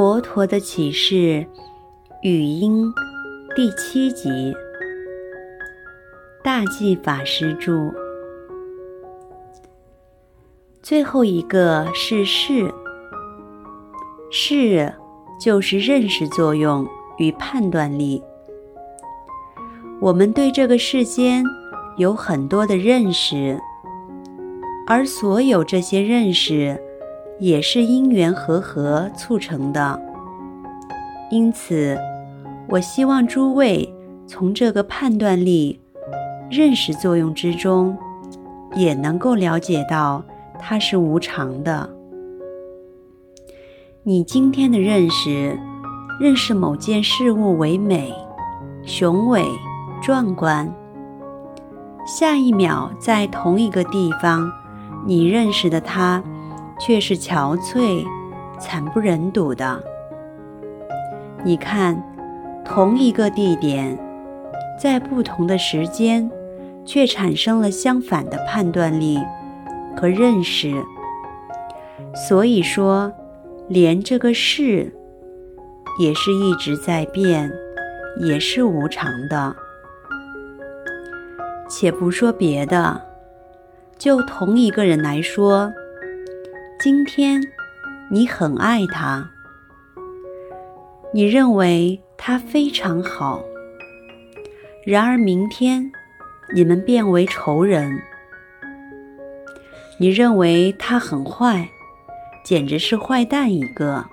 佛陀的启示语音第七集，大寂法师著。最后一个是是”，“是就是认识作用与判断力。我们对这个世间有很多的认识，而所有这些认识，也是因缘和合促成的，因此，我希望诸位从这个判断力、认识作用之中，也能够了解到它是无常的。你今天的认识，认识某件事物为美、雄伟、壮观，下一秒在同一个地方，你认识的它。却是憔悴、惨不忍睹的。你看，同一个地点，在不同的时间，却产生了相反的判断力和认识。所以说，连这个事，也是一直在变，也是无常的。且不说别的，就同一个人来说。今天，你很爱他，你认为他非常好。然而明天，你们变为仇人。你认为他很坏，简直是坏蛋一个。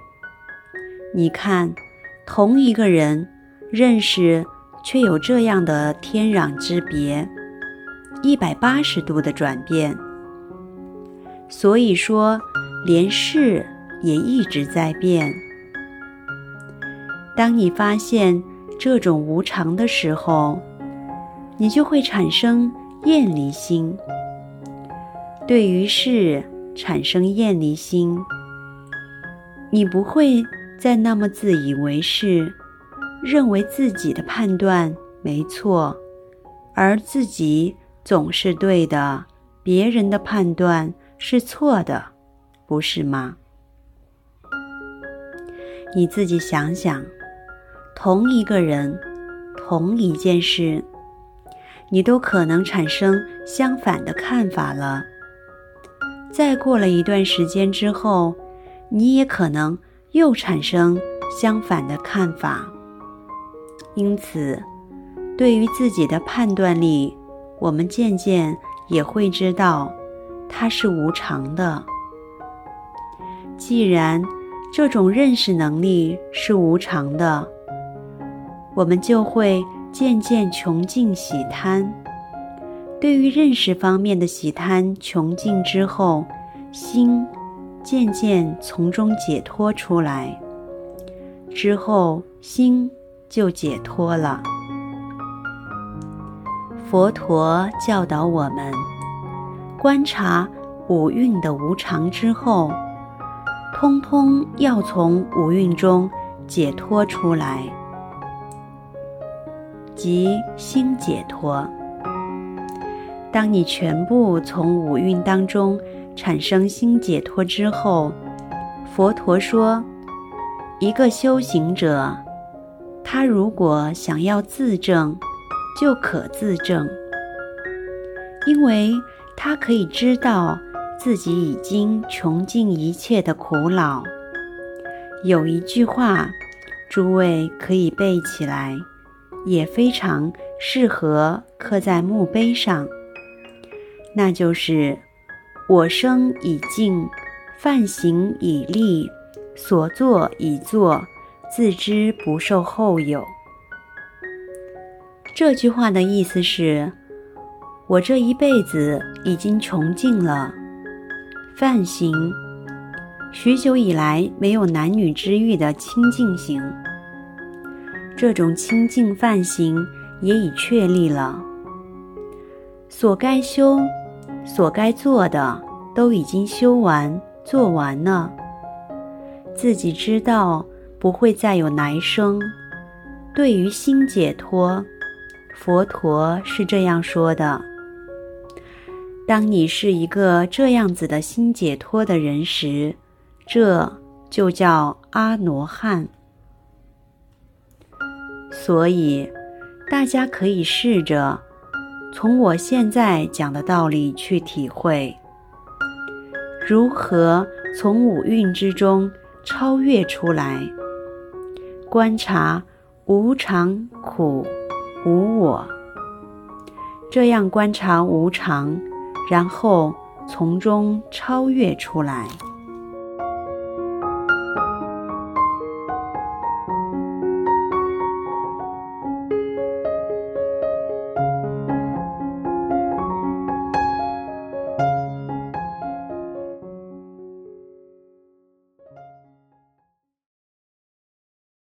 你看，同一个人，认识却有这样的天壤之别，一百八十度的转变。所以说，连事也一直在变。当你发现这种无常的时候，你就会产生厌离心。对于事产生厌离心，你不会再那么自以为是，认为自己的判断没错，而自己总是对的，别人的判断是错的，不是吗？你自己想想，同一个人，同一件事，你都可能产生相反的看法了。再过了一段时间之后，你也可能又产生相反的看法。因此，对于自己的判断力，我们渐渐也会知道。它是无常的。既然这种认识能力是无常的，我们就会渐渐穷尽喜贪。对于认识方面的喜贪穷尽之后，心渐渐从中解脱出来，之后心就解脱了。佛陀教导我们。观察五蕴的无常之后，通通要从五蕴中解脱出来，即心解脱。当你全部从五蕴当中产生心解脱之后，佛陀说，一个修行者，他如果想要自证，就可自证，因为。他可以知道自己已经穷尽一切的苦恼。有一句话，诸位可以背起来，也非常适合刻在墓碑上。那就是：我生已尽，梵行已立，所作已作，自知不受后有。这句话的意思是。我这一辈子已经穷尽了梵行，许久以来没有男女之欲的清净行，这种清净梵行也已确立了。所该修、所该做的都已经修完、做完了，自己知道不会再有来生。对于心解脱，佛陀是这样说的。当你是一个这样子的心解脱的人时，这就叫阿罗汉。所以，大家可以试着从我现在讲的道理去体会，如何从五蕴之中超越出来，观察无常、苦、无我，这样观察无常，然后从中超越出来。